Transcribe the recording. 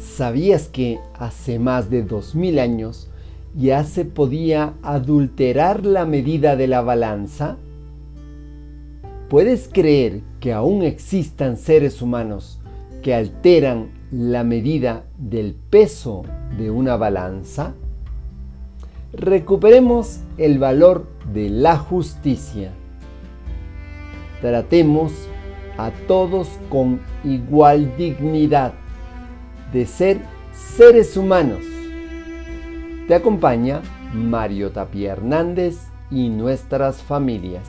¿Sabías que hace más de 2000 años ya se podía adulterar la medida de la balanza? ¿Puedes creer que aún existan seres humanos que alteran la medida del peso de una balanza? Recuperemos el valor de la justicia. Tratemos a todos con igual dignidad de ser seres humanos. Te acompaña Mario Tapia Hernández y nuestras familias.